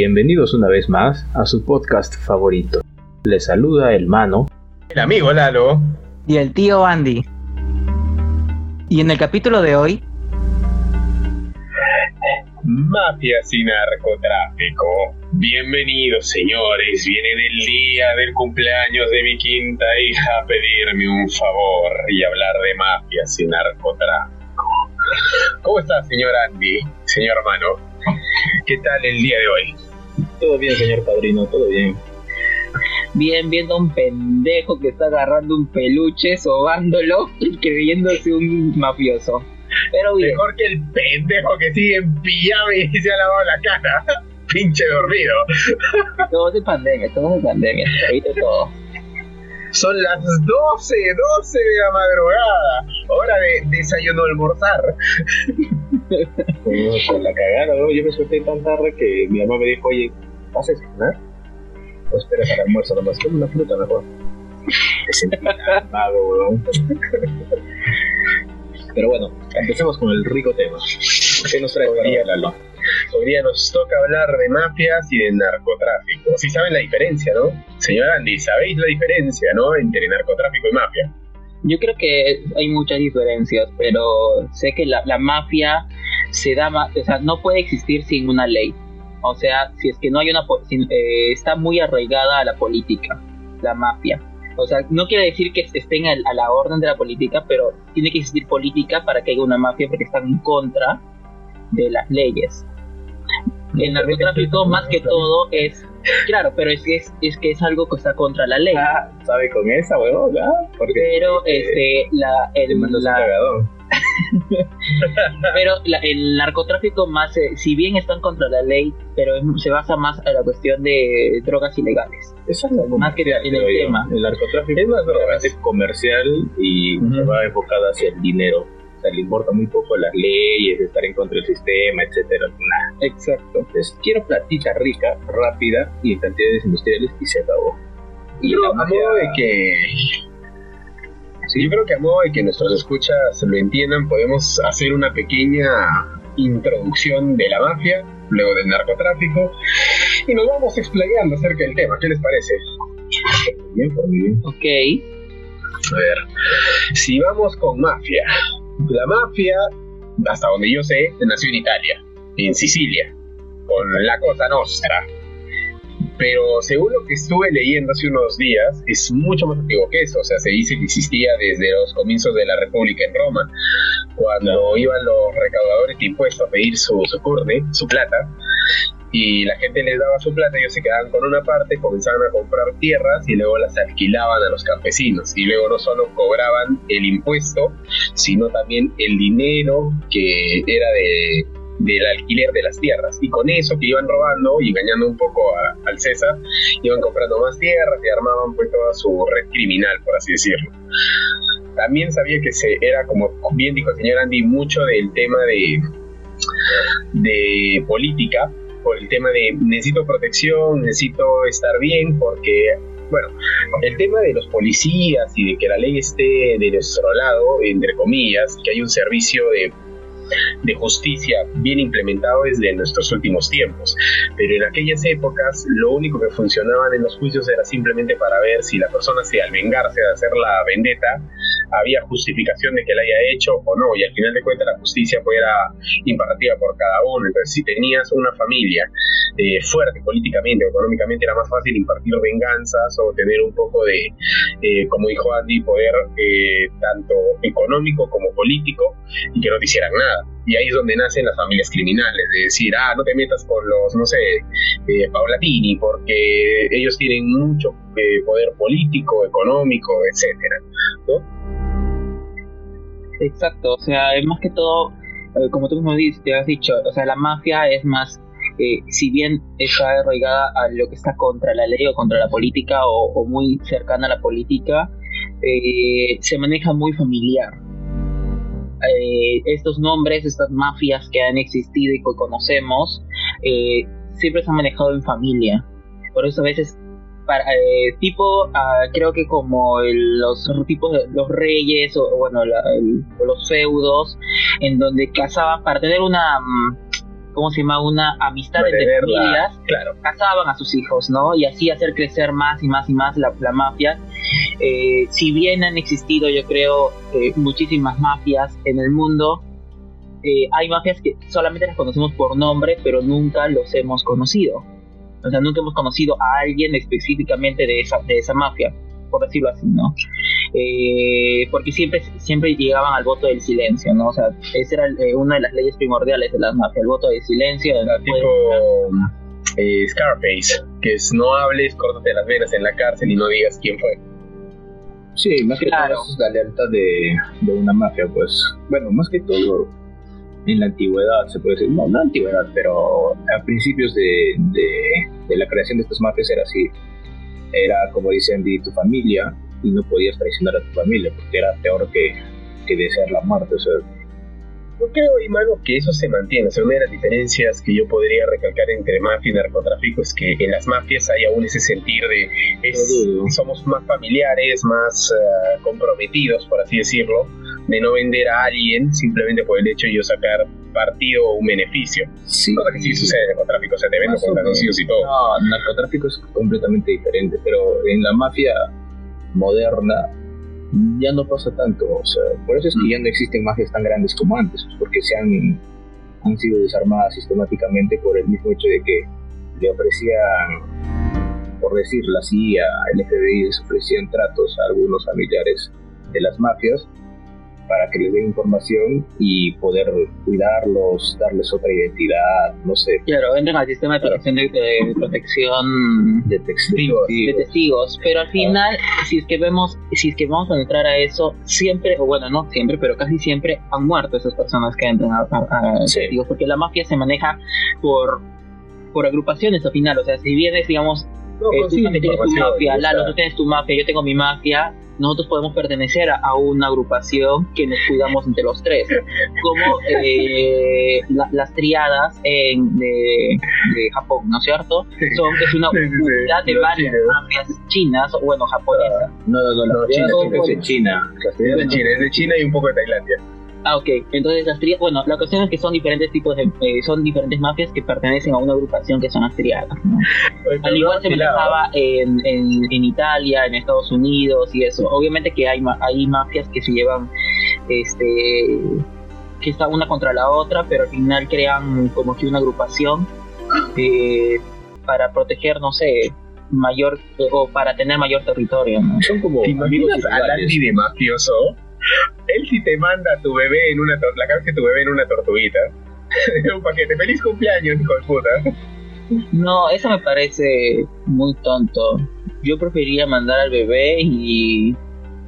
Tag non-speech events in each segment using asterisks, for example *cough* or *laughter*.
Bienvenidos una vez más a su podcast favorito. Les saluda el mano. El amigo Lalo. Y el tío Andy. Y en el capítulo de hoy... Mafias y narcotráfico. Bienvenidos señores, vienen el día del cumpleaños de mi quinta hija a pedirme un favor y hablar de mafias y narcotráfico. ¿Cómo está señor Andy, señor Mano? ¿Qué tal el día de hoy? Todo bien, señor padrino, todo bien. Bien, viendo a un pendejo que está agarrando un peluche, sobándolo y creyéndose un mafioso. Pero bien. Mejor que el pendejo que sigue en pijama y se ha lavado la cara. *laughs* Pinche dormido. *laughs* Todo es pandemia, todo es pandemia. Ahorita todo. Son las 12, 12 de la madrugada. Hora de desayuno almorzar. *laughs* Con la cagada, ¿no? Yo me suelté tan tarde que mi mamá me dijo, oye, ¿vas a cenar? O esperas al almuerzo nomás, como una fruta mejor. Me sentí tan vago, weón. Pero bueno, empecemos con el rico tema. ¿Qué nos trae hoy día, Lalo? Hoy día nos toca hablar de mafias y de narcotráfico. Si saben la diferencia, ¿no? Señor Andy, ¿sabéis la diferencia, no? Entre narcotráfico y mafia. Yo creo que hay muchas diferencias, pero sé que la, la mafia se da o sea, no puede existir sin una ley. O sea, si es que no hay una, eh, está muy arraigada a la política, la mafia. O sea, no quiere decir que estén a la orden de la política, pero tiene que existir política para que haya una mafia porque están en contra de las leyes. El narcotráfico más que todo es Claro, pero es que es, es, que es algo que está contra la ley. Ah, sabe con esa, ¿ah? pero este la el la, *laughs* pero la, el narcotráfico más eh, si bien están contra la ley, pero se basa más en la cuestión de drogas ilegales. Eso es algo más que en el tema. El narcotráfico es más comercial y va enfocado hacia el dinero o sea, le importa muy poco las leyes, estar en contra del sistema, etcétera. Exacto. Entonces, quiero platita rica, rápida y en cantidades industriales y se acabó. Y Yo, a modo de que. Sí, yo creo que a modo de que nuestros escuchas lo entiendan, podemos hacer una pequeña introducción de la mafia, luego del narcotráfico, y nos vamos explayando acerca del tema. ¿Qué les parece? Bien, por bien. Ok. A ver, si vamos con mafia, la mafia, hasta donde yo sé, nació en Italia, en Sicilia, con la Cosa Nostra. Pero según lo que estuve leyendo hace unos días, es mucho más antiguo que eso. O sea, se dice que existía desde los comienzos de la República en Roma, cuando iban los recaudadores de impuestos a pedir su, su su plata, y la gente les daba su plata, ellos se quedaban con una parte, comenzaban a comprar tierras y luego las alquilaban a los campesinos. Y luego no solo cobraban el impuesto, sino también el dinero que era de, del alquiler de las tierras. Y con eso que iban robando y engañando un poco al César, iban comprando más tierras y armaban pues toda su red criminal, por así decirlo. También sabía que se era, como bien dijo el señor Andy, mucho del tema de, de política, por el tema de necesito protección, necesito estar bien, porque, bueno, el tema de los policías y de que la ley esté de nuestro lado, entre comillas, que hay un servicio de de justicia bien implementado desde nuestros últimos tiempos. Pero en aquellas épocas lo único que funcionaban en los juicios era simplemente para ver si la persona, si al vengarse de hacer la vendetta, había justificación de que la haya hecho o no, y al final de cuentas la justicia pues era imperativa por cada uno. Entonces, si tenías una familia eh, fuerte políticamente o económicamente, era más fácil impartir venganzas o tener un poco de, eh, como dijo Andy, poder eh, tanto económico como político y que no te hicieran nada. Y ahí es donde nacen las familias criminales, de decir, ah, no te metas con los, no sé, Paulatini, porque ellos tienen mucho poder político, económico, etcétera. Exacto, o sea, más que todo, eh, como tú mismo te has dicho, o sea, la mafia es más, eh, si bien está arraigada a lo que está contra la ley o contra la política o, muy cercana a la política, eh, se maneja muy familiar. Estos nombres, estas mafias que han existido y que conocemos, siempre se han manejado en familia. Por eso a veces eh, tipo, ah, creo que como los tipos de los reyes o, bueno, los feudos, en donde cazaban para tener una, mm, ¿cómo se llama? Una amistad entre familias, Claro. casaban a sus hijos, ¿no? Y así hacer crecer más y más y más la, la mafia. Eh, si bien han existido, yo creo, eh, muchísimas mafias en el mundo, eh, hay mafias que solamente las conocemos por nombre, pero nunca los hemos conocido. O sea, nunca hemos conocido a alguien específicamente de esa, de esa mafia, por decirlo así, ¿no? Eh, porque siempre, siempre llegaban al voto del silencio, ¿no? O sea, esa era una de las leyes primordiales de las mafias, el voto del silencio. Pueden- tipo eh, Scarface, que es no hables, córtate las venas en la cárcel y no digas quién fue. Sí, más que Claro. todo es la lealtad de, de una mafia, pues. Bueno, más que todo en la antigüedad, se puede decir. No, no antigüedad, pero a principios de, de, de la creación de estas mafias era así. Era, como dicen, de tu familia y no podías traicionar a tu familia porque era peor que, que desear la muerte. O sea, Yo creo, Imano, que eso se mantiene. O sea, una de las diferencias que yo podría recalcar entre mafia y narcotráfico es que en las mafias hay aún ese sentir de es- somos más familiares, más eh, comprometidos, por así decirlo, de no vender a alguien simplemente por el hecho de yo sacar partido o un beneficio. sí. Cosa que sí sucede en narcotráfico, o sea, te vendo con y todo. No, narcotráfico es completamente diferente, pero en la mafia moderna ya no pasa tanto. O sea, por eso es que Mm. ya no existen mafias tan grandes como antes, porque se han, han sido desarmadas sistemáticamente por el mismo hecho de que le ofrecían, por decirlo así, a el FBI les ofrecían tratos a algunos familiares de las mafias para que les den información y poder cuidarlos, darles otra identidad, no sé, Claro, entran al sistema de protección de, de protección de textos. de testigos, pero al final, si es que vemos, si es que vamos a entrar a eso, siempre, o bueno, no siempre, pero casi siempre han muerto esas personas que entran a, a- a Sí. testigos, porque la mafia se maneja por por agrupaciones al final, o sea, si vienes, digamos, No, eh, tú también tienes tu mafia, ya Lalo, está. tú tienes tu mafia, yo tengo mi mafia, nosotros podemos pertenecer a, una agrupación que nos cuidamos entre los tres, como eh, la- las triadas en, de, de Japón, ¿no es cierto? Son, es una unidad de varias mafias chinas, o bueno, japonesas. No, no, no, No, las China, triadas de. Las triadas de. China, es de China y un poco de Tailandia. Ah, ok. Entonces las triadas, bueno, la cuestión es que son diferentes tipos de, eh, son diferentes mafias que pertenecen a una agrupación que son las triadas, ¿no? Al igual se manejaba en, en, en Italia, en Estados Unidos y eso. Obviamente que hay, ma- hay mafias que se llevan, este, que está una contra la otra, pero al final crean como que una agrupación eh, para proteger, no sé, mayor o para tener mayor territorio, ¿no? Son como ¿Te amigos rivales. Andy de mafioso? Él sí te manda a tu bebé en una la cabeza de tu bebé en una tortuguita. *laughs* un paquete. ¡Feliz cumpleaños, hijo de puta! No, eso me parece muy tonto. Yo preferiría mandar al bebé y...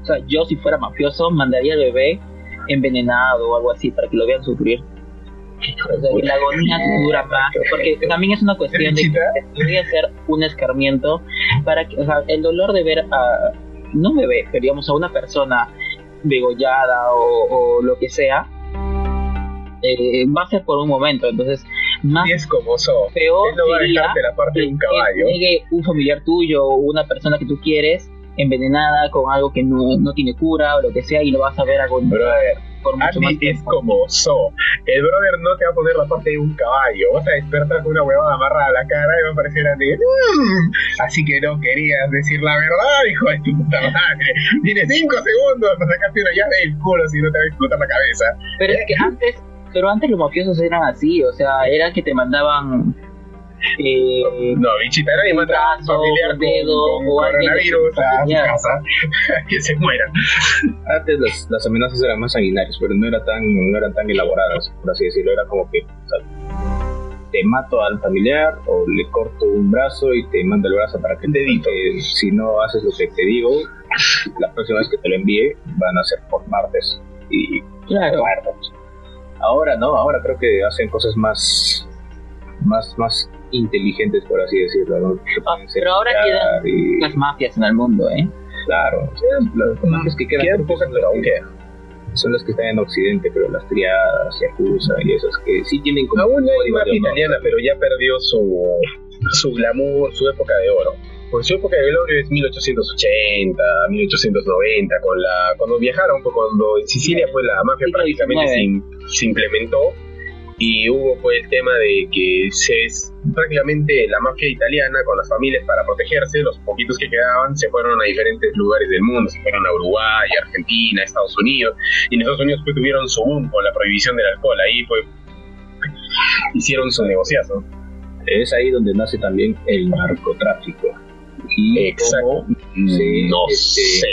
O sea, yo si fuera mafioso mandaría al bebé envenenado o algo así para que lo vean sufrir. O sea, que la agonía dura más. Porque también es una cuestión de que debería ser un escarmiento para que, o sea, el dolor de ver a, no un bebé, pero digamos a una persona degollada o, o lo que sea, eh, va a ser por un momento. Entonces, más Y es como so. peor Él no va a sería dejarte la parte de un que llegue un familiar tuyo o una persona que tú quieres envenenada con algo que no, no tiene cura o lo que sea y lo vas a ver agonizar Brother, por mucho más es como so. El brother no te va a poner la parte de un caballo. Vas a despertar con una huevada amarrada a la cara y va a aparecer Andy. "Mm". Así que no querías decir la verdad, hijo de tu puta madre. Tienes cinco segundos para sacarte una llave del culo si no te va a explotar la cabeza. Pero es que antes, pero antes los mafiosos eran así, o sea, era que te mandaban eh, No, manda a un brazo, familiar dedo, con, o con su coronavirus a su casa. *laughs* que se muera. Antes las, las amenazas eran más sanguinarias, pero no, era tan, no eran tan elaboradas, por así decirlo. Era como que o sea, te mato al familiar o le corto un brazo y te mando el brazo para que Un dedito. que si no haces lo que te digo, la próxima vez que te lo envíe van a ser por martes y claro. Ahora no, ahora creo que hacen cosas más más más inteligentes por así decirlo, ¿no? Ah, pero ahora y- las mafias en el mundo, ¿eh? Claro, las mafias que quedan, Quedan pocas, son pero las aún que- quedan. son las que están en Occidente, pero las triadas, Yakuza y esas que sí tienen como Aún hay mafia italiana, pero ya perdió su, su glamour, su época de oro. Porque su época de oro es 1880, 1890, con la, cuando viajaron, cuando en Sicilia fue la mafia Siglo prácticamente se, se implementó. y hubo pues el tema de que se, prácticamente la mafia italiana con las familias para protegerse, los poquitos que quedaban se fueron a diferentes lugares del mundo, se fueron a Uruguay, Argentina, Estados Unidos, y en Estados Unidos pues tuvieron su boom con la prohibición del alcohol, ahí fue *laughs* hicieron su negociazo. Es ahí donde nace también el narcotráfico. Y Exacto. no este, sé.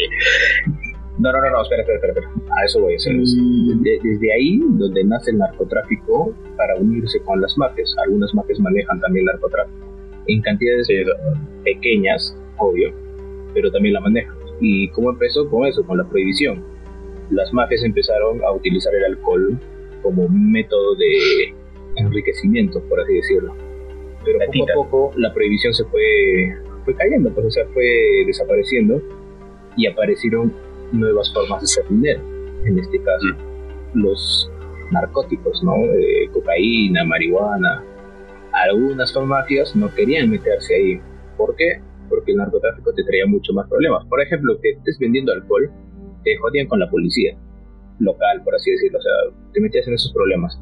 No, no, no, no, espera, espera, espera, A eso voy a hacer. Mm. desde ahí, donde nace el narcotráfico para unirse con las mafias. Algunas mafias manejan también el narcotráfico. En cantidades pequeñas, obvio, pero también la manejan. ¿Y cómo empezó con eso? Con la prohibición. Las mafias empezaron a utilizar el alcohol como método de enriquecimiento, por así decirlo. Pero poco a poco la prohibición se fue, fue cayendo, pues, o sea, fue desapareciendo y aparecieron nuevas formas de hacer dinero. En este caso, mm. los narcóticos, ¿no? Eh, cocaína, marihuana. Algunas farmacias no querían meterse ahí. ¿Por qué? Porque el narcotráfico te traía mucho más problemas. Por ejemplo, que estés vendiendo alcohol, te jodían con la policía local, por así decirlo. O sea, te metías en esos problemas.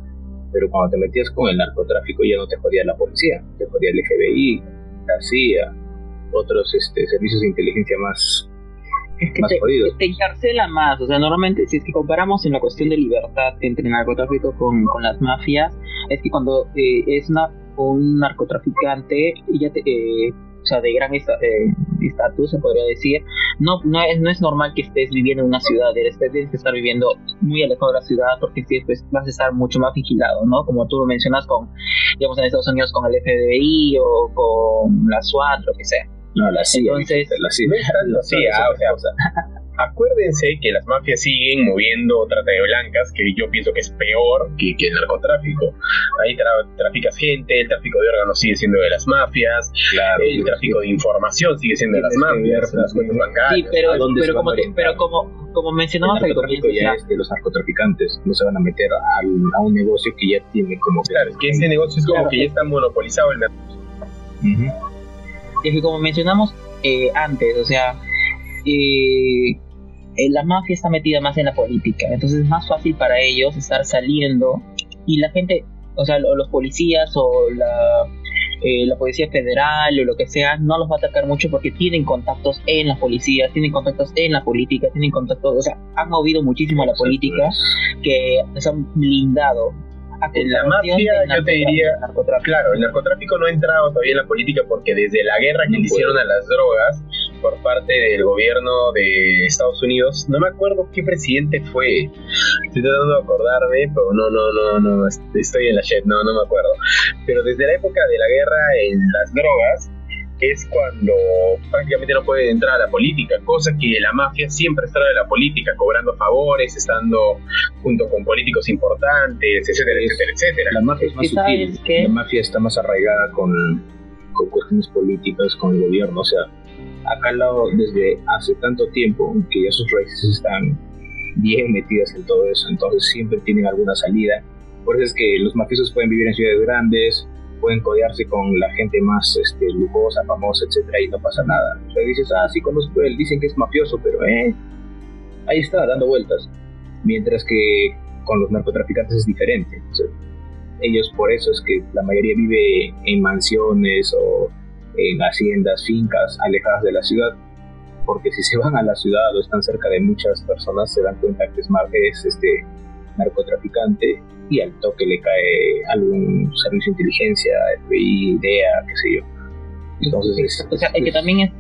Pero cuando te metías con el narcotráfico ya no te jodía la policía, te jodía el FBI, la CIA, otros este, servicios de inteligencia más es que te, encarcela más. O sea, normalmente, si es que comparamos en la cuestión de libertad entre narcotráfico con, con las mafias, es que cuando eh, es una, un narcotraficante, ya te, eh, o sea, de gran eh, estatus, se podría decir, no, no, es, no es normal que estés viviendo en una ciudad, tienes que estar viviendo muy alejado de la ciudad porque si pues, vas a estar mucho más vigilado, ¿no? Como tú lo mencionas con, digamos, en Estados Unidos con el FBI o con la SWAT, lo que sea. No, la CIA. Entonces, la CIA. No es CIA, *laughs* o sea, o sea, acuérdense que las mafias siguen moviendo trata de blancas, que yo pienso que es peor que, que el narcotráfico. Ahí traficas gente, el tráfico de órganos sigue siendo de las mafias, claro, el tráfico de información sigue siendo de las mafias, las cuentas bancarias. Sí, pero, pero, como, pero como, como mencionamos el narcotráfico ya es de los narcotraficantes, no se van a meter a, a un negocio que ya tiene como... Claro, es que ese negocio es como que ya está monopolizado el mercado es que como mencionamos eh, antes, o sea, eh, eh, la mafia está metida más en la política, entonces es más fácil para ellos estar saliendo y la gente, o sea, los policías o la, la policía federal o lo que sea, no los va a atacar mucho porque tienen contactos en la policía, tienen contactos en la política, tienen contactos, o sea, han movido muchísimo a la política que se han blindado en la mafia yo te diría, claro, el narcotráfico no ha entrado todavía en la política porque desde la guerra que le hicieron a las drogas por parte del gobierno de Estados Unidos, no me acuerdo qué presidente fue, estoy tratando de acordarme, pero no, no, no, no, estoy en la shit, no, no me acuerdo, pero desde la época de la guerra en las drogas, es cuando prácticamente no puede entrar a la política, cosa que la mafia siempre está en la política, cobrando favores, estando junto con políticos importantes, etcétera, etcétera, etcétera. La mafia es más sutil, la mafia está más arraigada con, con cuestiones políticas, con el gobierno, o sea, acá al lado desde hace tanto tiempo que ya sus raíces están bien metidas en todo eso, entonces siempre tienen alguna salida. Por eso es que los mafiosos pueden vivir en ciudades grandes, pueden codearse con la gente más este, lujosa, famosa, etcétera, y no pasa nada. O dices, ah, sí conozco él, dicen que es mafioso, pero eh, ahí está, dando vueltas. Mientras que con los narcotraficantes es diferente. ellos por eso es que la mayoría vive en mansiones o en haciendas, fincas alejadas de la ciudad, porque si se van a la ciudad o están cerca de muchas personas se dan cuenta que es, es este narcotraficante y al toque le cae algún servicio de inteligencia, FBI, IDEA, qué sé yo. Entonces, o sea, es que también es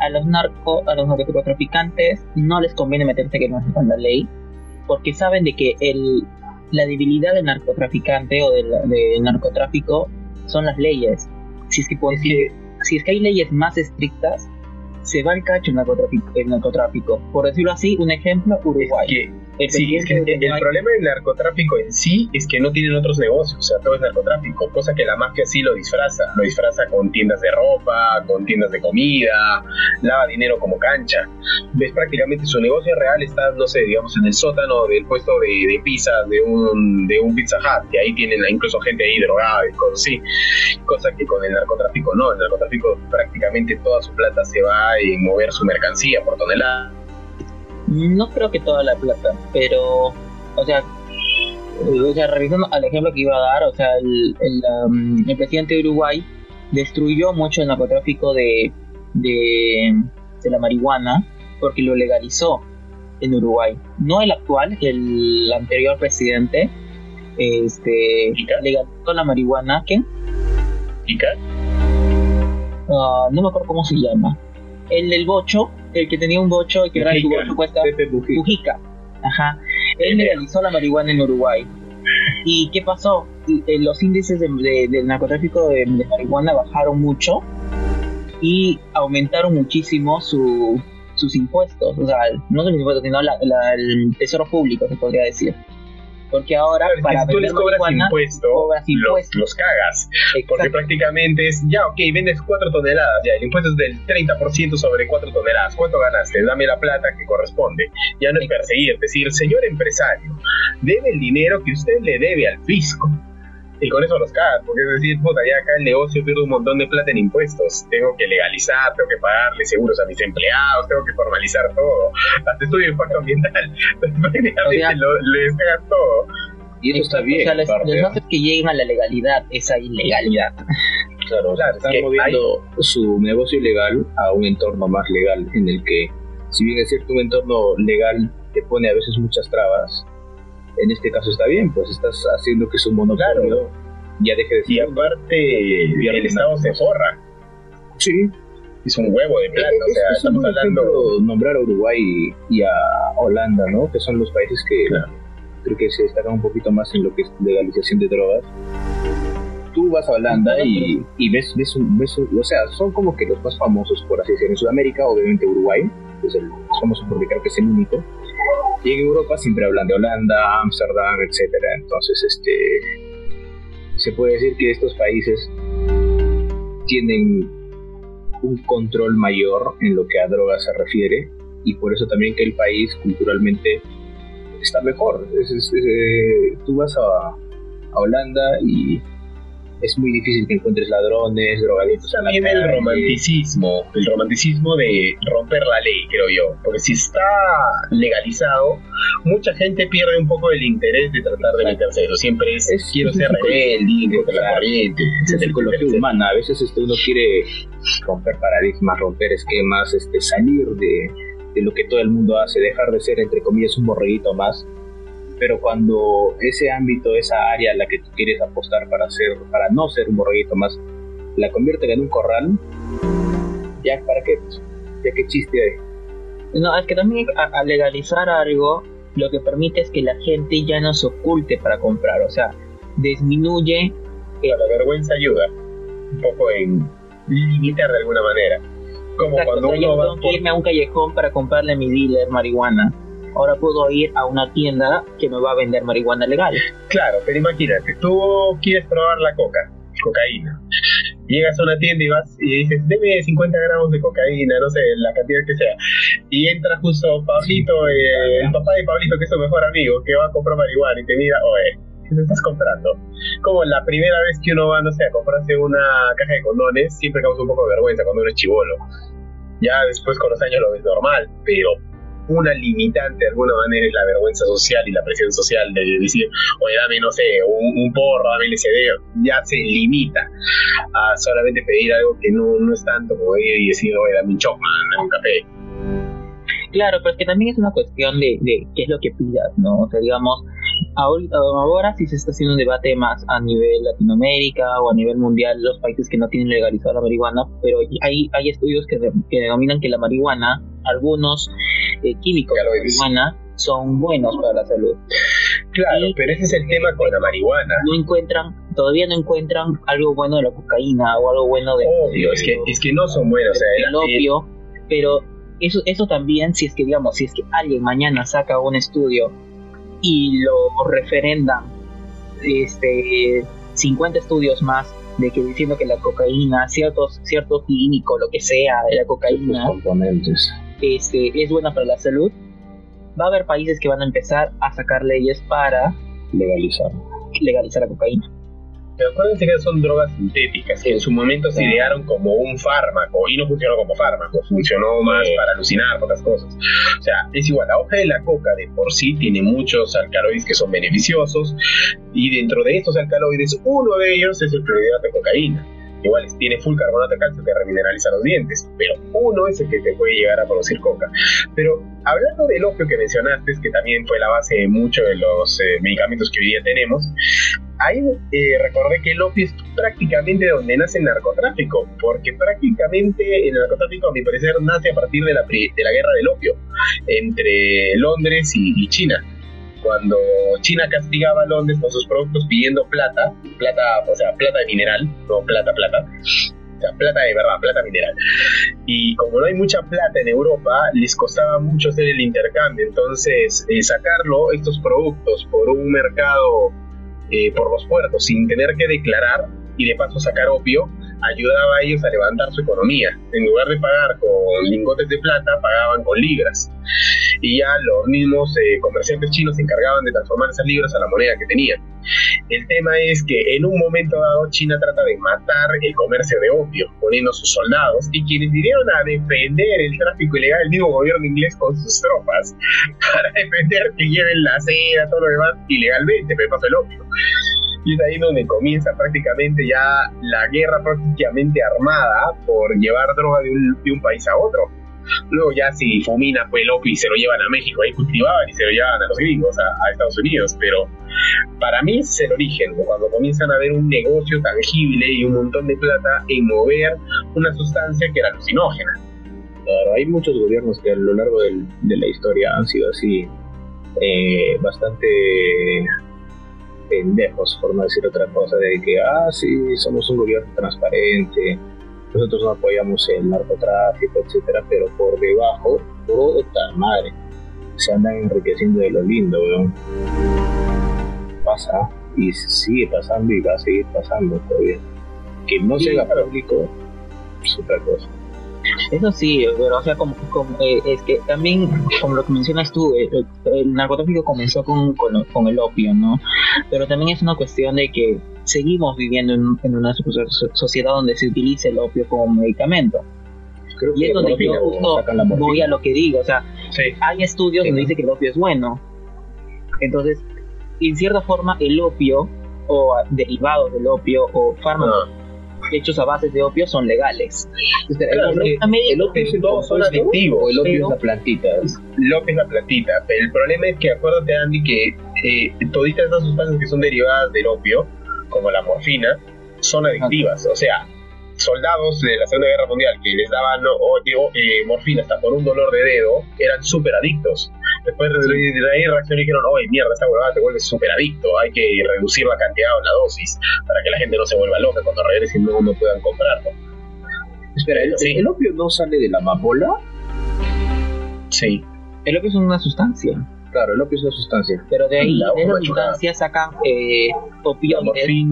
a los narco, a los narcotraficantes no les conviene meterse que no sepan la ley, porque saben de que el, la debilidad del narcotraficante o del, narcotráfico son las leyes. Si es que, si es que hay leyes más estrictas, se va al cacho el narcotráfico, el narcotráfico. Por decirlo así, un ejemplo, Uruguay. El, sí, es que el, problema del narcotráfico en sí es que no tienen otros negocios, o sea, todo es narcotráfico, cosa que la mafia sí lo disfraza, lo disfraza con tiendas de ropa, con tiendas de comida, lava dinero como cancha. Ves prácticamente su negocio real está, no sé, digamos, en el sótano del puesto de, de pizza de un, de un Pizza Hut, que ahí tienen incluso gente ahí drogada y cosas así, cosa que con el narcotráfico no, el narcotráfico prácticamente toda su plata se va en mover su mercancía por tonelada no creo que toda la plata, pero, o sea, o sea, revisando al ejemplo que iba a dar, o sea, el, el, um, el presidente de Uruguay destruyó mucho el narcotráfico de, de, de la marihuana porque lo legalizó en Uruguay. No el actual, el anterior presidente, este, legalizó la marihuana. ¿Quién? ¿Ica? Ah, no me acuerdo cómo se llama. El del bocho, el que tenía un bocho, el que era su bocho cuesta Pepe Mujica. Mujica. Ajá. Él legalizó la marihuana en Uruguay. ¿Y qué pasó? Eh, Los índices de, de- del narcotráfico de, de marihuana bajaron mucho y aumentaron muchísimo su, sus impuestos. O sea, no sus impuestos, sino la- la- el tesoro público, se podría decir. Porque ahora, es para si tú les cobras marihuana, impuesto, cobras los, los cagas. Porque prácticamente es, ya, ok, vendes 4 toneladas, ya, el impuesto es del 30% sobre 4 toneladas. ¿Cuánto ganaste? Dame la plata que corresponde. Ya no es perseguir, decir, señor empresario, debe el dinero que usted le debe al fisco. Y con eso los cagas, porque es decir, puta, ya acá el negocio pierde un montón de plata en impuestos. Tengo que legalizar, tengo que pagarle seguros a mis empleados, tengo que formalizar todo. Hasta estudio de impacto ambiental. *laughs* Prácticamente lo- les cagas todo. Y eso está bien. O sea, les ¿no? hace que lleguen a la legalidad, esa ilegalidad. Claro, o sea, es están que moviendo su negocio ilegal a un entorno más legal en el que, si bien es cierto, un entorno legal te pone a veces muchas trabas, en este caso está bien, pues estás haciendo que su monopolio ya deje de Y ser. aparte, el Estado se forra. Sí, Es un huevo de plata. O es, sea, es un estamos hablando. ejemplo nombrar a Uruguay y a Holanda, ¿no? Que son los países que Claro. creo que se destacan un poquito más en lo que es legalización de drogas. Tú vas a Holanda y, y ves, ves, un- ves un- o sea, son como que los más famosos, por así decirlo. En Sudamérica, obviamente Uruguay, es el más famoso porque creo que es el único. Y en Europa siempre hablan de Holanda, Ámsterdam, etcétera. Entonces, este, se puede decir que estos países tienen un control mayor en lo que a drogas se refiere y por eso también que el país culturalmente está mejor. Es- es- eh, tú vas a, a Holanda y es muy difícil que encuentres ladrones, drogadictos. También el calle. romanticismo, el romanticismo de romper la ley, creo yo. Porque si está legalizado, mucha gente pierde un poco el interés de tratar de meterse eso. Siempre es, Es- quiero ser rebelde, contra la corriente, Es psicología humana. A veces este, uno quiere romper paradigmas, romper esquemas, este, salir de, de lo que todo el mundo hace, dejar de ser, entre comillas, un borreguito más. Pero cuando ese ámbito, esa área a la que tú quieres apostar para, ser, para no ser un borreguito más, la convierten en un corral, ya, ¿para qué? Ya qué chiste hay. No, es que también a- al legalizar algo, lo que permite es que la gente ya no se oculte para comprar, o sea, disminuye etcétera. La vergüenza ayuda un poco en limitar de alguna manera. Como Exacto, cuando o sea, yo uno no va tengo por que irme a un callejón para comprarle a mi dealer marihuana. Ahora puedo ir a una tienda que me va a vender marihuana legal. Claro, pero imagínate, tú quieres probar la coca, cocaína. Llegas a una tienda y vas y dices, deme 50 gramos de cocaína, no sé, la cantidad que sea. Y entra justo Pablito, eh, el papá de Pablito, que es su mejor amigo, que va a comprar marihuana y te mira, oye, ¿qué te estás comprando? Como la primera vez que uno va, no sé, a comprarse una caja de condones, siempre causa un poco de vergüenza cuando uno es chivolo. Ya después con los años lo ves normal, pero una limitante de alguna manera es la vergüenza social y la presión social de decir, oye, dame, no sé, un, un porro, dame LSD, ya se limita a solamente pedir algo que no, no es tanto como ir y decir, oye, dame un chocman, dame un café. Claro, pero es que también es una cuestión de, de qué es lo que pidas, ¿no? O sea, digamos, ahorita, ahora sí se está haciendo un debate más a nivel Latinoamérica o a nivel mundial, los países que no tienen legalizada la marihuana, pero hay, hay estudios que, de- que denominan que la marihuana, algunos eh, químicos de la marihuana son buenos para la salud. Claro, Y- pero ese es el tema con la marihuana. No encuentran, todavía no encuentran algo bueno de la cocaína o algo bueno de, Obvio, es que, es que no son buenos. O sea, el el- opio, pero eso, eso también, si es que digamos, si es que alguien mañana saca un estudio y lo referendan este 50 estudios más de que diciendo que la cocaína, ciertos, cierto químico, lo que sea de la cocaína, componentes. este, es buena para la salud, va a haber países que van a empezar a sacar leyes para Legalizar. legalizar la cocaína. Pero acuérdense que son drogas sintéticas en su momento se idearon como un fármaco y no funcionó como fármaco, funcionó más para alucinar, otras cosas. O sea, es igual, la hoja de la coca de por sí tiene muchos alcaloides que son beneficiosos y dentro de estos alcaloides uno de ellos es el clorhidrato de cocaína igual tiene full carbonato de calcio que remineraliza los dientes, pero uno es el que te puede llegar a producir coca. Pero hablando del opio que mencionaste, que también fue la base de muchos de los eh, medicamentos que hoy día tenemos, ahí eh, recordé que el opio es prácticamente donde nace el narcotráfico, porque prácticamente el narcotráfico, a mi parecer, nace a partir de la, de la guerra del opio entre Londres y China cuando China castigaba a Londres con sus productos pidiendo plata, plata, o sea, plata de mineral, no plata, plata, o sea, plata de verdad, plata mineral. Y como no hay mucha plata en Europa, les costaba mucho hacer el intercambio. Entonces, eh, sacarlo, estos productos, por un mercado, eh, por los puertos, sin tener que declarar y de paso sacar opio, ayudaba a ellos a levantar su economía. En lugar de pagar con lingotes de plata, pagaban con libras. Y ya los mismos eh, comerciantes chinos se encargaban de transformar esas libras a la moneda que tenían. El tema es que en un momento dado China trata de matar el comercio de opio, poniendo sus soldados, y quienes vinieron a defender el tráfico ilegal, el mismo gobierno inglés con sus tropas, *laughs* para defender que lleven la seda, todo lo demás, ilegalmente, pero el opio. Y es ahí donde comienza prácticamente ya la guerra prácticamente armada por llevar droga de un, de un país a otro. Luego ya si fumina fue el opio y se lo llevan a México, ahí cultivaban y se lo llevan a los gringos, a, Estados Unidos. Pero para mí es el origen, cuando comienzan a ver un negocio tangible y un montón de plata en mover una sustancia que era alucinógena. Claro, hay muchos gobiernos que a lo largo de la historia han sido así, eh, bastante pendejos, por no decir otra cosa, de que, ah, sí, somos un gobierno transparente, nosotros no apoyamos el narcotráfico, etcétera, pero por debajo, puta madre, se andan enriqueciendo de lo lindo, weón. Pasa, y sigue pasando y va a seguir pasando todavía. Que no se haga público es otra cosa. Eso sí, pero o sea, como, eh, es que también, como lo que mencionas tú, eh, el, narcotráfico comenzó con, con, el opio, ¿no? Pero también es una cuestión de que seguimos viviendo en, una sociedad donde se utiliza el opio como medicamento. y es donde yo voy a lo que digo, o sea, hay estudios donde dice que el opio es bueno. Entonces, en cierta forma, el opio o derivados del opio o fármacos ah hechos a base de opio son legales. el, opio son adictivos. El opio es la plantita. El opio es la plantita. Pero el problema es que acuérdate, Andy, que eh, todas estas sustancias que son derivadas del opio, como la morfina, son adictivas. O sea, soldados de la Segunda Guerra Mundial que les daban eh, morfina hasta por un dolor de dedo eran súper adictos. Después de, ahí reaccionaron y dijeron, oye, mierda, esta huevada te vuelve súper adicto, hay que reducir la cantidad o la dosis para que la gente no se vuelva loca cuando regresen y luego no puedan comprarlo. Espera, ¿el, opio no sale de la amapola? Sí. El opio es una sustancia. Claro, el opio es una sustancia. Pero de ahí, de esa sustancia sacan eh, opioides,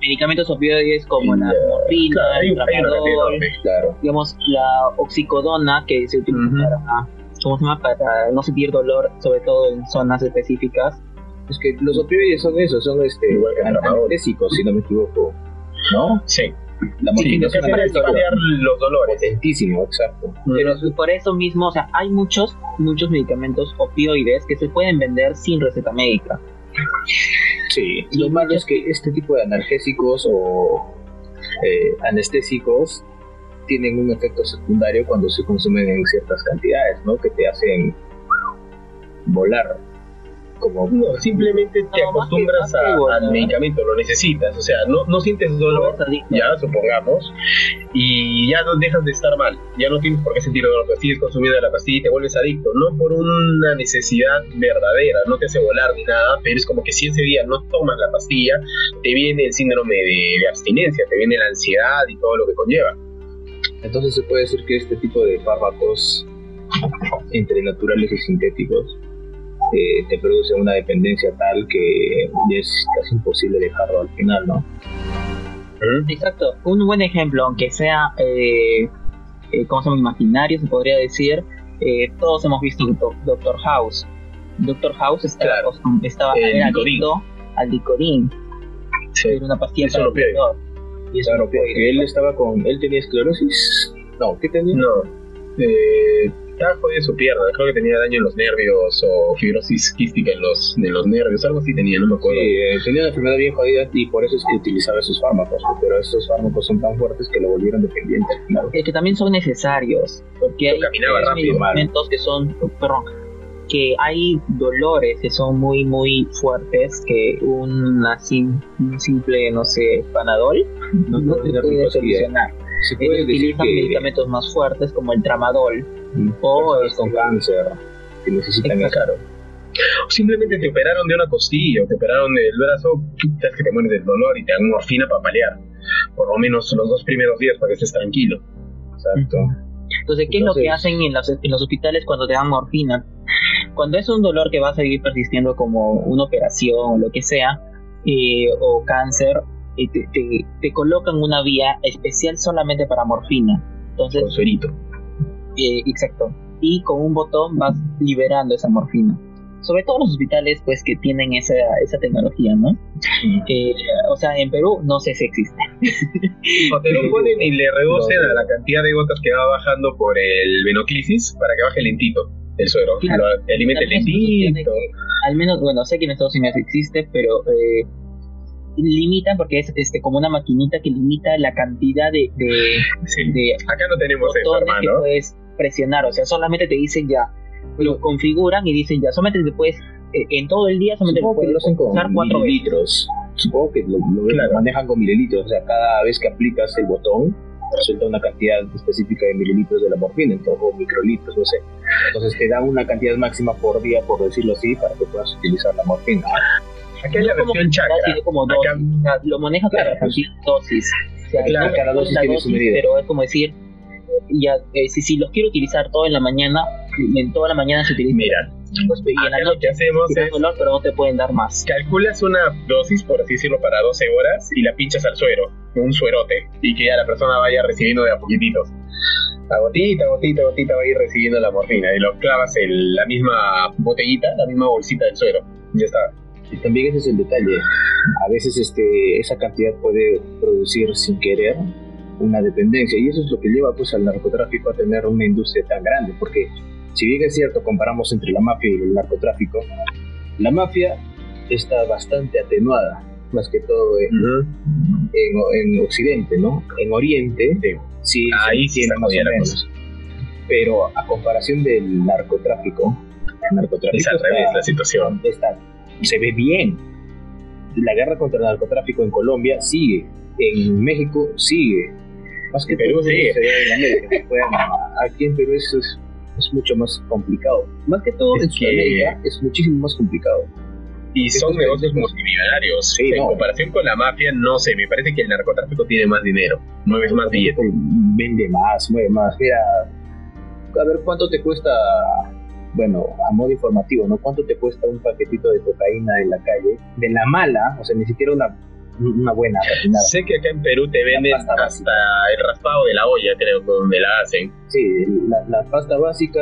medicamentos opioides como la morfina, el tramadol, claro. digamos, la oxicodona que se utiliza para ¿cómo se llama? Para no sentir dolor, sobre todo en zonas específicas. Es que los opioides son eso, son este, anestésicos, si no me equivoco. ¿No? Sí. La sí, es para los dolores. Potentísimo, exacto. Pero por eso mismo, o sea, hay muchos, muchos medicamentos opioides que se pueden vender sin receta médica. Sí, lo malo es que este tipo de analgésicos o eh, anestésicos tienen un efecto secundario cuando se consumen en ciertas cantidades, ¿no? Que te hacen volar. Como no, simplemente te acostumbras al medicamento, lo necesitas, o sea, no, no sientes dolor, ya supongamos, y ya no dejas de estar mal, ya no tienes por qué sentir dolor, pero sigues consumiendo la pastilla y te vuelves adicto, no por una necesidad verdadera, no te hace volar ni nada, pero es como que si ese día no tomas la pastilla, te viene el síndrome de abstinencia, te viene la ansiedad y todo lo que conlleva. Entonces se puede decir que este tipo de fármacos, entre naturales y sintéticos, eh, te produce una dependencia tal que es casi imposible dejarlo al final, ¿no? Exacto. Un buen ejemplo, aunque sea, eh, eh, como se llama, imaginario, se podría decir, eh, todos hemos visto Doctor House. Doctor House estaba, estaba adicto al dicorín Sí. Era una pastilla para el dolor. Y eso Claro, porque él estaba con. Él tenía esclerosis. No, ¿qué tenía? No. Eh, estaba jodido su pierna. Creo que tenía daño en los nervios o fibrosis quística en los, en los nervios. Algo así tenía, no me Sí, acuerdo. eh, tenía una enfermedad bien jodida y por eso es que utilizaba esos fármacos. Pero estos fármacos son tan fuertes que lo volvieron dependiente al final. Eh, que también son necesarios, porque hay, caminaba hay rápido, medicamentos que son, perdón, que hay dolores que son muy, muy fuertes, que una sim- un simple, no sé, panadol No, no no te puede solucionar. Se puede decir utilizan que medicamentos más fuertes como el tramadol mm, o personas con cáncer que necesitan eso. O simplemente te operaron de una costilla o te operaron del brazo. Sabes que te mueres del dolor y te dan morfina para paliar. Por lo menos los dos primeros días para que estés tranquilo. Exacto. Entonces, ¿qué es lo que hacen en los, en los hospitales cuando te dan morfina? Cuando es un dolor que va a seguir persistiendo como una operación o lo que sea, eh, o cáncer, eh, te, te- te colocan una vía especial solamente para morfina. Entonces, Con suerito. eh, exacto. Y con un botón vas liberando esa morfina. Sobre todo los hospitales, pues, que tienen esa, esa tecnología, ¿no? Eh, o sea, en Perú no sé si existe. O te lo *laughs* ponen y le reducen a la cantidad de gotas que va bajando por el venoclisis para que baje lentito el suero. Claro. Lo lentito. que, al menos, bueno, sé que en Estados Unidos existe, pero eh, limitan porque es este como una maquinita que limita la cantidad de, de, Sí. de Acá no tenemos eso, botones que hermano. puedes presionar. O sea, solamente te dicen ya, lo configuran y dicen ya, solamente te puedes, eh, en todo el día solamente Supongo puedes usar cuatro veces. mililitros. Supongo que lo, lo- lo Claro. manejan con mililitros. O sea, cada vez que aplicas el botón, suelta una cantidad específica de mililitros de la morfina, entonces, o microlitros, no sé. Entonces te dan una cantidad máxima por día, por decirlo así, para que puedas utilizar la morfina. Acá es la No versión chakra. sino como Acá- dosis. O sea, lo manejas Claro, para pues. reducir dosis. O sea, Claro, cada dosis tiene su medida. Pero es como decir, ya, eh, si, si los quiero utilizar todo en la mañana, en toda la mañana se utiliza. Mira, Pues, y en la acá lo noche que hacemos es dolor, pero no te pueden dar más. calculas una dosis, por así decirlo, para 12 horas y la pinchas al suero, un suerote, y que ya la persona vaya recibiendo de a poquititos. A gotita, gotita, gotita va a ir recibiendo la morfina y lo clavas en la misma botellita, la misma bolsita del suero. Ya está. Y también ese es el detalle. A veces este, esa cantidad puede producir sin querer una dependencia y eso es lo que lleva pues al narcotráfico a tener una industria tan grande porque si bien es cierto comparamos entre la mafia y el narcotráfico la mafia está bastante atenuada más que todo en, en, en Occidente no en Oriente sí Ahí se sí tiene está más o menos pero a comparación del narcotráfico el narcotráfico Es al está- revés la situación. está, se ve bien. La guerra contra el narcotráfico en Colombia sigue, en México sigue. Más que Perú todo sigue. se ve en América. Bueno, aquí en Perú es, es, es mucho más complicado. Más que todo Es en que- Sudamérica es muchísimo más complicado. Y son Estos negocios negocios- multimillonarios. Sí, en no. comparación con la mafia, no sé, me parece que el narcotráfico tiene más dinero, mueves más billetes. Vende más, mueve más. Mira, a ver cuánto te cuesta, bueno, a modo informativo, ¿no? ¿Cuánto te cuesta un paquetito de cocaína en la calle? De la mala, o sea, ni siquiera una, una buena refinada. Sé que acá en Perú te venden pasta hasta básica. el raspado de la olla, creo, donde la hacen. Sí, la, la pasta básica,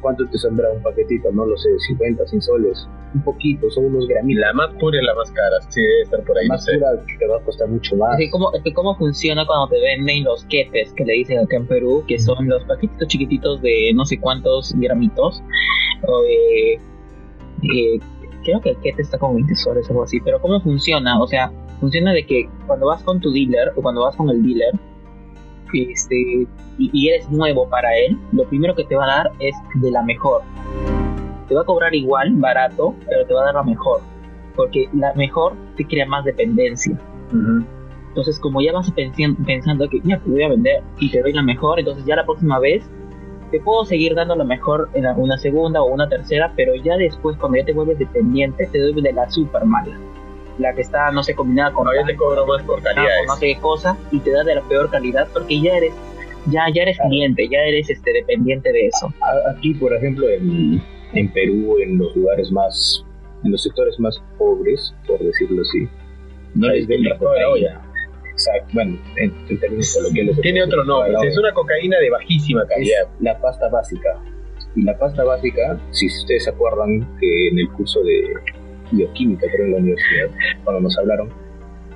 ¿cuánto te saldrá un paquetito? No lo sé, 50, 100 soles. Un poquito, son unos gramitos. La más pura es la más cara, sí debe estar por ahí, La no más sé. pura te va a costar mucho más. Es que cómo, es que cómo funciona cuando te venden los quetes, que le dicen acá en Perú, que son los paquetitos chiquititos de no sé cuántos gramitos. O, eh, eh, creo que el quete está con 20 soles o algo así, pero ¿cómo funciona? O sea, funciona de que cuando vas con tu dealer o cuando vas con el dealer este, y, y eres nuevo para él, lo primero que te va a dar es de la mejor. Te va a cobrar igual, barato, pero te va a dar la mejor. Porque la mejor te crea más dependencia. Entonces, como ya vas pensando que ya te voy a vender y te doy la mejor, entonces ya la próxima vez te puedo seguir dando la mejor en una segunda o una tercera, pero ya después, cuando ya te vuelves dependiente, te doy de la super mala. La que está, no sé, combinada con Todavía te cobro más por o calidades. no sé qué cosa y te da de la peor calidad porque ya eres ya ya eres Claro. cliente, ya eres este dependiente de eso. Aquí, por ejemplo, en, en Perú, en los lugares más, en los sectores más pobres, por decirlo así, no les de la cocaína. Exacto, bueno, en, en términos coloquiales. Tiene otro nombre, es una cocaína de bajísima calidad. es la pasta básica. Y la pasta básica, si ustedes se acuerdan que en el curso de bioquímica, creo en la universidad, cuando nos hablaron,